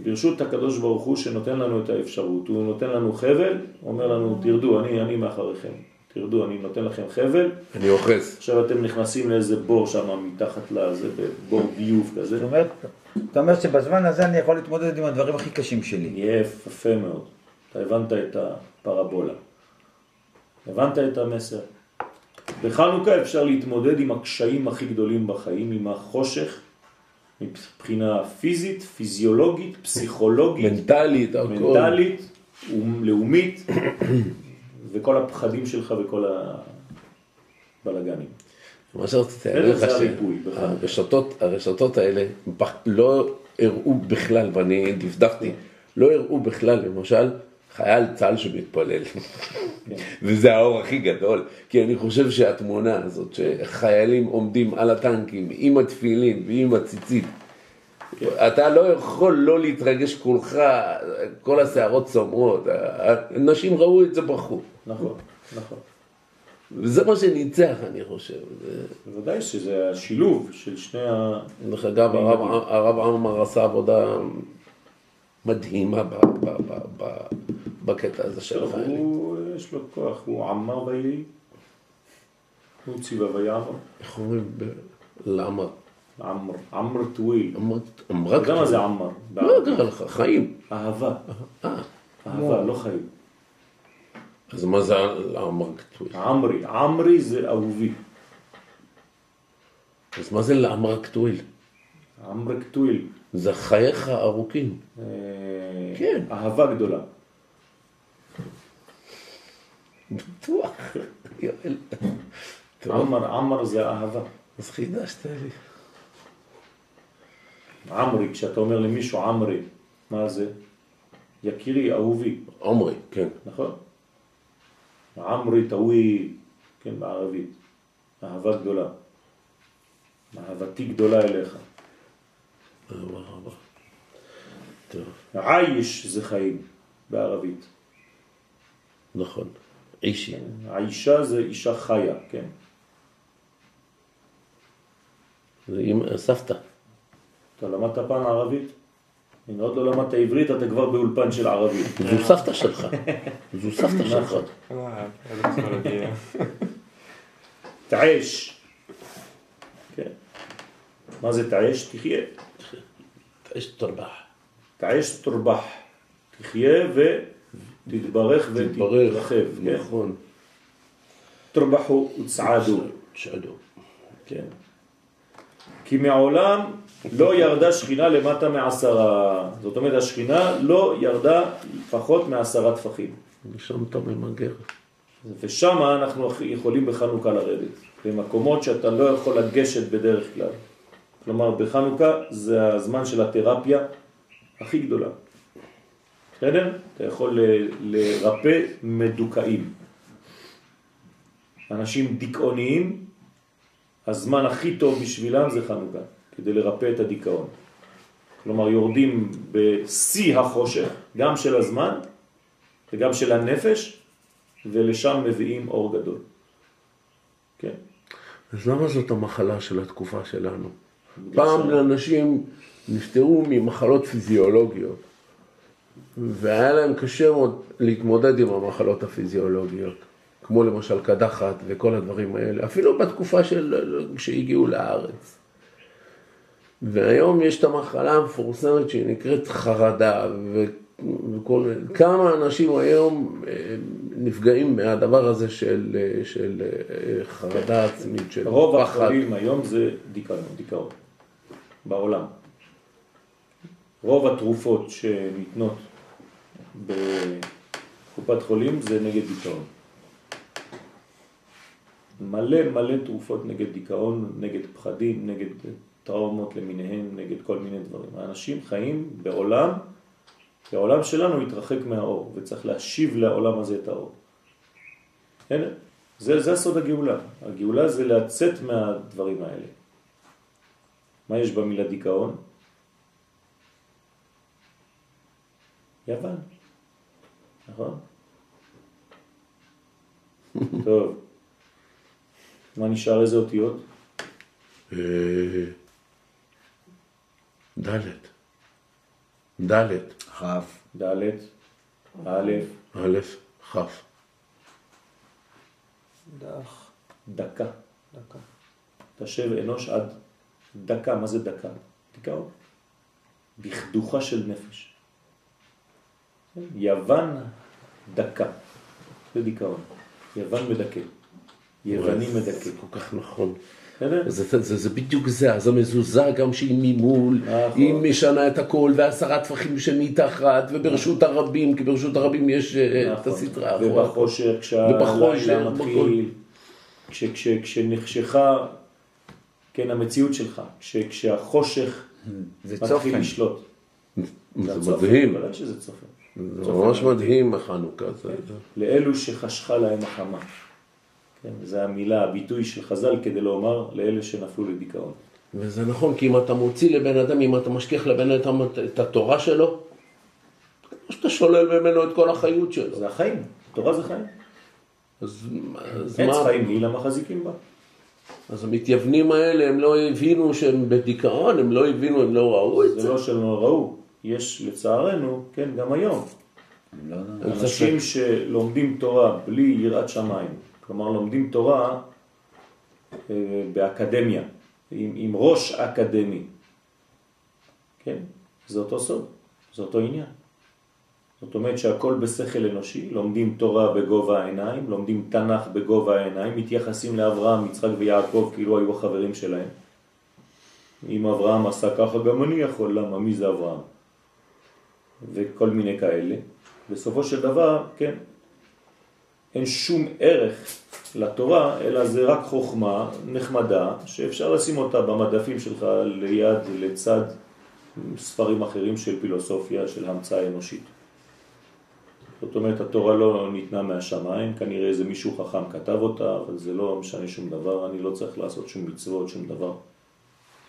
ברשות הקדוש ברוך הוא שנותן לנו את האפשרות. הוא נותן לנו חבל, אומר לנו תרדו, אני, אני מאחריכם. תרדו, אני נותן לכם חבל. אני אוחז. עכשיו אתם נכנסים לאיזה בור שם מתחת לזה, בור ביוב כזה. זאת אומרת, אתה אומר שבזמן הזה אני יכול להתמודד עם הדברים הכי קשים שלי. יפה מאוד. אתה הבנת את הפרבולה. הבנת את המסר. בחנוכה אפשר להתמודד עם הקשיים הכי גדולים בחיים, עם החושך, מבחינה פיזית, פיזיולוגית, פסיכולוגית, מנטלית. מנטלית, לאומית, וכל הפחדים שלך וכל הבלגנים. מה שרציתי להגיד לך. שהרשתות הרשתות האלה לא הראו בכלל, ואני דפדפתי, לא הראו בכלל, למשל, חייל צה"ל שמתפלל. וזה האור הכי גדול, כי אני חושב שהתמונה הזאת, שחיילים עומדים על הטנקים עם התפילין ועם הציצית, אתה לא יכול לא להתרגש כולך, כל השערות צומרות, אנשים ראו את זה בכו. נכון, נכון. וזה מה שניצח, אני חושב. בוודאי שזה השילוב של שני ה... דרך אגב, הרב, עמר עשה עבודה מדהימה ב, ב, ב, ב, בקטע הזה של החיילים. הוא, יש לו כוח, הוא עמר ויהי. הוא ציווה ויעמר. איך אומרים? לעמר. עמר, עמר טוויל. אמרת- אתה אמרת... יודע מה זה עמר? לא יודע לך, חיים. אהבה. אה, אהבה, לא חיים. אז מה זה לעמר כתוב? עמרי, עמרי זה אהובי. אז מה זה לעמר כתוב? עמר קטוויל. זה חייך ארוכים. אה, כן. אהבה גדולה. בטוח. יואל. עמר, עמר זה אהבה. אז חידשת לי. עמרי, כשאתה אומר למישהו עמרי, מה זה? יקירי, אהובי, עומרי, כן. נכון? עמרי טווי, כן, בערבית. אהבה גדולה. אהבתי גדולה אליך. אהבה רבה. טוב, עייש זה חיים בערבית. נכון. אישי. האישה זה אישה חיה, כן. זה אמא- סבתא. אתה למדת פעם ערבית? הנה, עוד לא למדת עברית, אתה כבר באולפן של ערבית. זו סבתא שלך. זו סבתא שלך. אה, איזה פסיכולוגיה. תעש. כן. מה זה תעש? תחיה. יש תרבח. תעש תורבח. תחיה ותתברך ותתרחב. כן. נכון. תורבחו וצעדו. שעדו. כן. כי מעולם לא ירדה שכינה למטה מעשרה. זאת אומרת, השכינה לא ירדה פחות מעשרה טפחים. ושם אתה ממגר. ושם אנחנו יכולים בחנוכה לרדת, במקומות שאתה לא יכול לגשת בדרך כלל. כלומר, בחנוכה זה הזמן של התרפיה הכי גדולה. בסדר? אתה יכול ל- לרפא מדוכאים. אנשים דיכאוניים, הזמן הכי טוב בשבילם זה חנוכה, כדי לרפא את הדיכאון. כלומר, יורדים בשיא החושך, גם של הזמן וגם של הנפש, ולשם מביאים אור גדול. כן. אז למה זאת המחלה של התקופה שלנו? פעם לאנשים נפטרו ממחלות פיזיולוגיות, והיה להם קשה מאוד להתמודד עם המחלות הפיזיולוגיות, כמו למשל קדחת וכל הדברים האלה, אפילו בתקופה של... שהגיעו לארץ. והיום יש את המחלה המפורסמת שהיא נקראת חרדה, ו... וכל... כמה אנשים היום אה, נפגעים מהדבר הזה של, אה, של אה, חרדה עצמית, של רוב פחד. החולים היום זה דיכאון, דיכאון, בעולם. רוב התרופות שניתנות בקופת חולים זה נגד דיכאון. מלא מלא תרופות נגד דיכאון, נגד פחדים, נגד טראומות למיניהן, נגד כל מיני דברים. האנשים חיים בעולם, כי העולם שלנו התרחק מהאור, וצריך להשיב לעולם הזה את האור. הנה, זה, זה הסוד הגאולה. הגאולה זה לצאת מהדברים האלה. מה יש במילה דיכאון? יוון, נכון? טוב. מה נשאר איזה אותיות? ד' ד' כ', ד', א', א', כ'. דח, דקה. דקה. תשב אנוש עד דקה. מה זה דקה? דיכאון. בכדוכה של נפש. יוון דקה. זה דיכאון. יוון מדכא. יווני מדכא. זה כל כך נכון. זה, זה, זה בדיוק זה, אז המזוזה גם שהיא ממול, נכון. היא משנה את הכל, ועשרה טפחים שמתחת, וברשות הרבים, כי ברשות הרבים יש אה, את נכון. הסדרה. ובחושך, כשהלילה מתחיל, כש- כש- כשנחשכה, כן, המציאות שלך, כש- כשהחושך מתחיל. לשלוט. זה מדהים, ודאי שזה צופן. זה ממש מדהים החנוכה. זה- לאלו שחשכה להם החמה. כן, זה המילה, הביטוי של חז"ל כדי לומר לאלה שנפלו לדיכאון. וזה נכון, כי אם אתה מוציא לבן אדם, אם אתה משכיח לבן אדם את- התורה שלו, או שאתה שולל ממנו את כל החיות שלו. זה החיים, תורה זה חיים. אז, אז עץ מה? חיים היא למה מחזיקים בה. אז המתייוונים האלה, הם לא הבינו שהם בדיכאון, הם לא הבינו, הם לא ראו את זה זה. לא שהם לא ראו, יש לצערנו, כן, גם היום, לא אנשים. שלומדים תורה בלי יראת שמיים, כלומר לומדים תורה אה, באקדמיה, עם, עם ראש אקדמי, כן? זה אותו סוד, זה אותו עניין. זאת אומרת שהכל בשכל אנושי, לומדים תורה בגובה העיניים, לומדים תנ"ך בגובה העיניים, מתייחסים לאברהם, יצחק ויעקב כאילו היו החברים שלהם. אם אברהם עשה ככה, גם אני יכול, למה? מי זה אברהם? וכל מיני כאלה. בסופו של דבר, כן, אין שום ערך לתורה, אלא זה רק חוכמה נחמדה, שאפשר לשים אותה במדפים שלך ליד, לצד ספרים אחרים של פילוסופיה, של המצאה אנושית. זאת אומרת, התורה לא ניתנה מהשמיים, כנראה איזה מישהו חכם כתב אותה, אבל זה לא משנה שום דבר, אני לא צריך לעשות שום מצוות, שום דבר.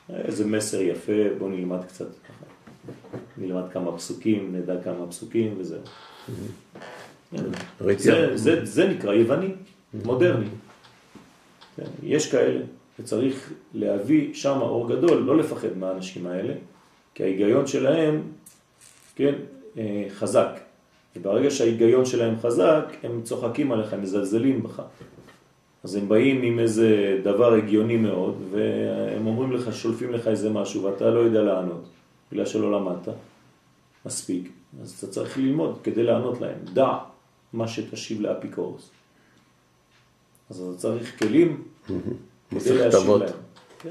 איזה מסר יפה, בוא נלמד קצת ככה. נלמד כמה פסוקים, נדע כמה פסוקים וזהו. ראיתי זה, זה, זה נקרא יווני, מודרני. כן, יש כאלה, וצריך להביא שם אור גדול, לא לפחד מהאנשים האלה, כי ההיגיון שלהם, כן, אה, חזק. וברגע שההיגיון שלהם חזק, הם צוחקים עליך, הם מזלזלים בך. אז הם באים עם איזה דבר הגיוני מאוד, והם אומרים לך, שולפים לך איזה משהו, ואתה לא יודע לענות, בגלל שלא למדת מספיק. אז אתה צריך ללמוד כדי לענות להם. דע מה שתשיב לאפיקורוס. אז אתה צריך כלים כדי להשיב. להם. כן.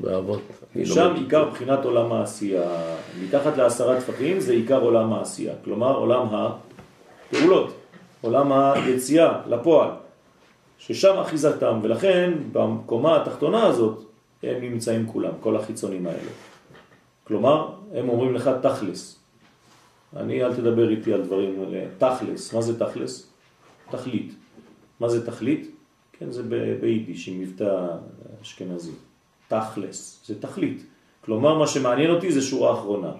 באבות. אני שם. עיקר בחינת עולם העשייה. מתחת לעשרה טפחים זה עיקר עולם העשייה. כלומר עולם הפעולות, עולם היציאה לפועל, ששם אחיזתם, ולכן במקומה התחתונה הזאת הם נמצאים כולם, כל החיצונים האלה. כלומר, הם אומרים לך תכלס. אני, אל תדבר איתי על דברים האלה. תכלס, מה זה תכלס? תכלית. מה זה תכלית? כן, זה ביידיש, עם מבטא אשכנזי. תכלס, זה תכלית. כלומר, מה שמעניין אותי זה שורה אחרונה.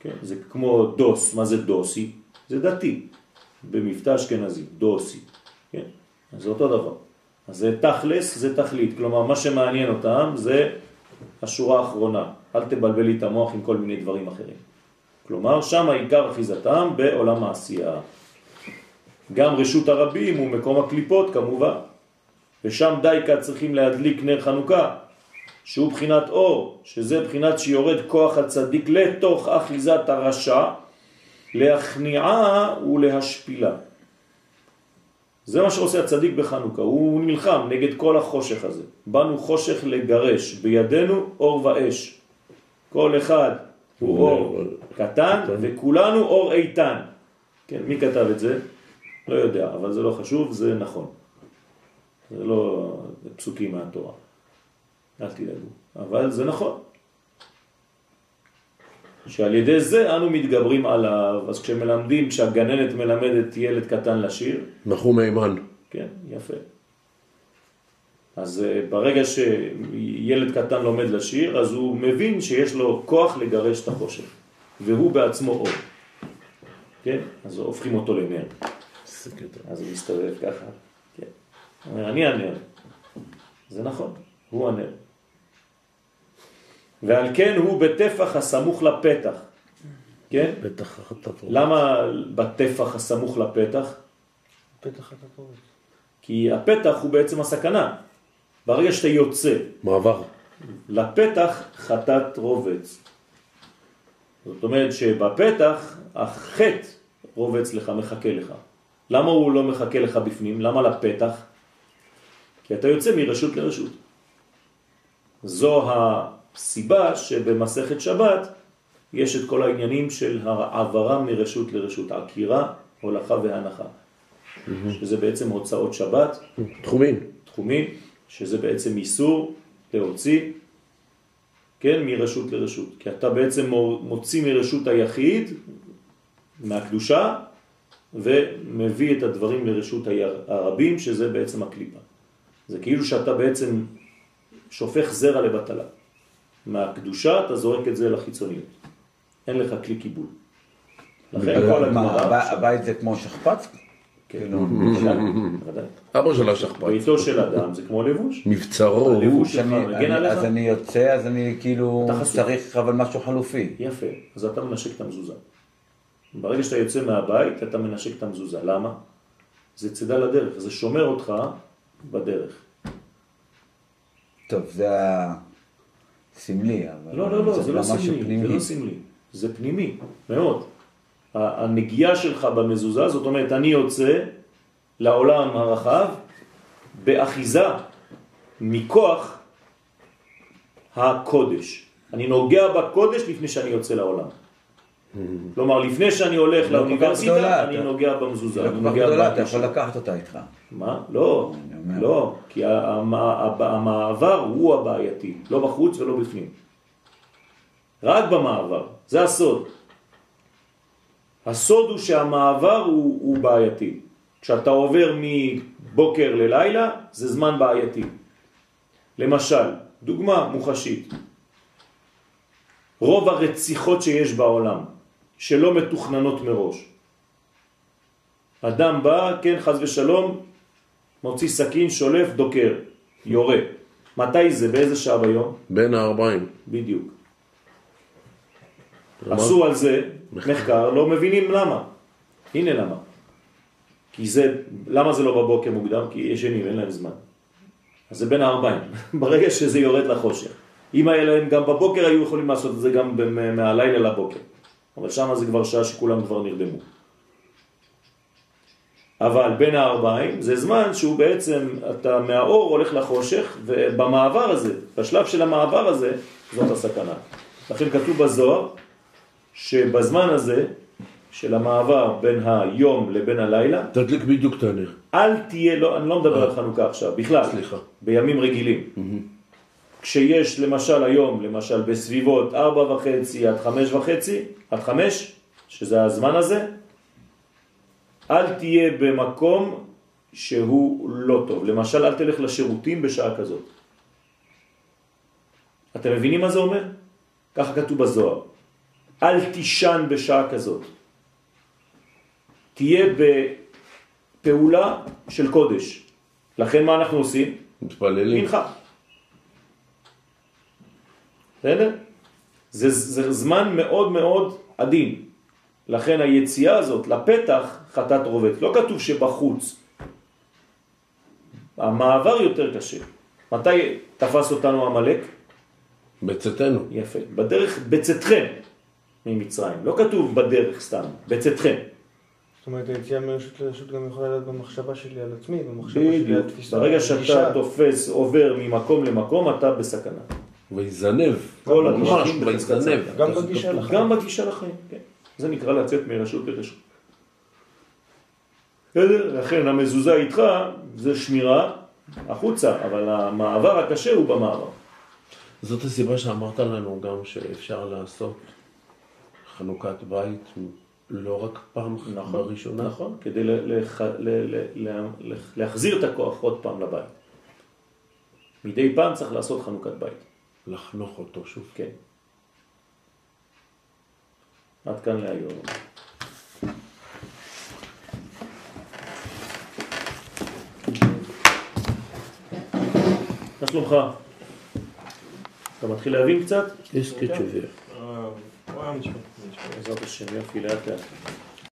כן, זה כמו דוס, מה זה דוסי? זה דתי, במבטא אשכנזי, דוסי. כן, אז זה אותו דבר. אז זה תכלס, זה תכלית. כלומר, מה שמעניין אותם זה השורה האחרונה. אל תבלבל לי את המוח עם כל מיני דברים אחרים. כלומר, שם העיקר אחיזתם בעולם העשייה. גם רשות הרבים הוא מקום הקליפות כמובן. ושם דייקה צריכים להדליק נר חנוכה, שהוא בחינת אור, שזה בחינת שיורד כוח הצדיק לתוך אחיזת הרשע, להכניעה ולהשפילה. זה מה שעושה הצדיק בחנוכה, הוא נלחם נגד כל החושך הזה. באנו חושך לגרש, בידינו אור ואש. כל אחד הוא אור קטן וכולנו אור איתן. כן, מי כתב את זה? לא יודע, אבל זה לא חשוב, זה נכון. זה לא פסוקים מהתורה. אל תדאגו. אבל זה נכון. שעל ידי זה אנו מתגברים עליו, אז כשמלמדים, כשהגננת מלמדת ילד קטן לשיר, נחום מימן. כן, יפה. אז אה, ברגע שילד קטן לומד לשיר, אז הוא מבין שיש לו כוח לגרש את החושך, והוא בעצמו אור. כן? אז הופכים אותו לנר. אז הוא מסתובב ככה. כן. אומר, אני הנר. זה נכון, הוא הנר. ועל כן הוא בטפח הסמוך לפתח. כן? פתח החטאת. למה בטפח הסמוך לפתח? פתח החטאת. כי הפתח הוא בעצם הסכנה. ברגע שאתה יוצא מעבר. לפתח חטאת רובץ. זאת אומרת שבפתח החטא רובץ לך, מחכה לך. למה הוא לא מחכה לך בפנים? למה לפתח? כי אתה יוצא מרשות לרשות. זו הסיבה שבמסכת שבת יש את כל העניינים של העברה מרשות לרשות, עקירה, הולכה והנחה. שזה בעצם הוצאות שבת, תחומים. תחומים, שזה בעצם איסור להוציא, כן, מרשות לרשות. כי אתה בעצם מוציא מרשות היחיד, מהקדושה, ומביא את הדברים לרשות הרבים, שזה בעצם הקליפה. זה כאילו שאתה בעצם שופך זרע לבטלה. מהקדושה אתה זורק את זה לחיצוניות. אין לך כלי קיבול. לכן כל הגמרא... הב- הבית זה כמו שכפ"ץ? כן, כאילו. אבא של השכפ"ץ. ביתו של אדם זה כמו לבוש. מבצרו. הלבוש שלך מגן עליך? אז אני יוצא, אז אני כאילו. צריך אבל משהו חלופי. יפה, אז אתה מנשק את המזוזה. ברגע שאתה יוצא מהבית, אתה מנשק את המזוזה. למה? זה צידה לדרך, זה שומר אותך בדרך. טוב, זה הסמלי, אבל לא, לא, לא, זה לא סמלי. זה לא סמלי, זה פנימי, מאוד. הנגיעה שלך במזוזה, זאת אומרת, אני יוצא לעולם הרחב באחיזה מכוח הקודש. אני נוגע בקודש לפני שאני יוצא לעולם. כלומר, לפני שאני הולך לא לאוניברסיטה, אני נוגע במזוזה. לא אני נוגע גדולה, אתה. יכול לקחת אותה איתך. מה? לא. לא, כי המעבר הוא הבעייתי, לא בחוץ ולא בפנים. רק במעבר, זה הסוד. הסוד הוא שהמעבר הוא, הוא בעייתי. כשאתה עובר מבוקר ללילה, זה זמן בעייתי. למשל, דוגמה מוחשית, רוב הרציחות שיש בעולם, שלא מתוכננות מראש, אדם בא, כן, חז ושלום, מוציא סכין, שולף, דוקר, יורה. מתי זה? באיזה שעה ביום? בין הארבעים. בדיוק. עשו על זה מחקר, לא מבינים למה. הנה למה. כי זה, למה זה לא בבוקר מוקדם? כי ישנים, אין להם זמן. אז זה בין הארבעים, ברגע שזה יורד לחושך. אם היה להם גם בבוקר היו יכולים לעשות את זה גם מהלילה לבוקר. אבל שם זה כבר שעה שכולם כבר נרדמו. אבל בין הארבעים זה זמן שהוא בעצם, אתה מהאור הולך לחושך, ובמעבר הזה, בשלב של המעבר הזה, זאת הסכנה. לכן כתוב בזוהר, שבזמן הזה, של המעבר בין היום לבין הלילה, תדליק בדיוק את הנר. אל תהיה, לא, אני לא מדבר על חנוכה עכשיו, בכלל, סליחה. בימים רגילים. כשיש למשל היום, למשל בסביבות ארבע וחצי עד חמש וחצי, עד חמש, שזה הזמן הזה, אל תהיה במקום שהוא לא טוב. למשל, אל תלך לשירותים בשעה כזאת. אתם מבינים מה זה אומר? ככה כתוב בזוהר. אל תישן בשעה כזאת. תהיה בפעולה של קודש. לכן מה אנחנו עושים? מתפללים. מנחה. בסדר? זה, זה זמן מאוד מאוד עדין. לכן היציאה הזאת לפתח חטאת רובץ. לא כתוב שבחוץ. המעבר יותר קשה. מתי תפס אותנו המלאק? בצאתנו. יפה. בדרך בצאתכם ממצרים. לא כתוב בדרך סתם, בצאתכם. זאת אומרת, היציאה מרשות לרשות גם יכולה להיות במחשבה שלי על עצמי, במחשבה שלי על. תפיסה. ברגע שאתה. תופס, עובר ממקום למקום, אתה בסכנה. ויזנב. כל הדברים ויזנב. גם בגישה לחיים. גם בגישה לחיים, כן. זה נקרא לצאת מרשות לרשות. בסדר? לכן המזוזה איתך זה שמירה החוצה, אבל המעבר הקשה הוא במעבר. זאת הסיבה שאמרת לנו גם שאפשר לעשות חנוכת בית לא רק פעם בראשונה. נכון, כדי לח- ל- ל- ל- להחזיר את הכוח עוד פעם לבית. מדי פעם צריך לעשות חנוכת בית. לחנוך אותו שוב. כן. עד כאן להיום. מה שלומך? אתה מתחיל להבין קצת? יש קצ'ובר. אה, וואו, נשמע. נשמע. בעזרת השם, יופי, לאט לאט.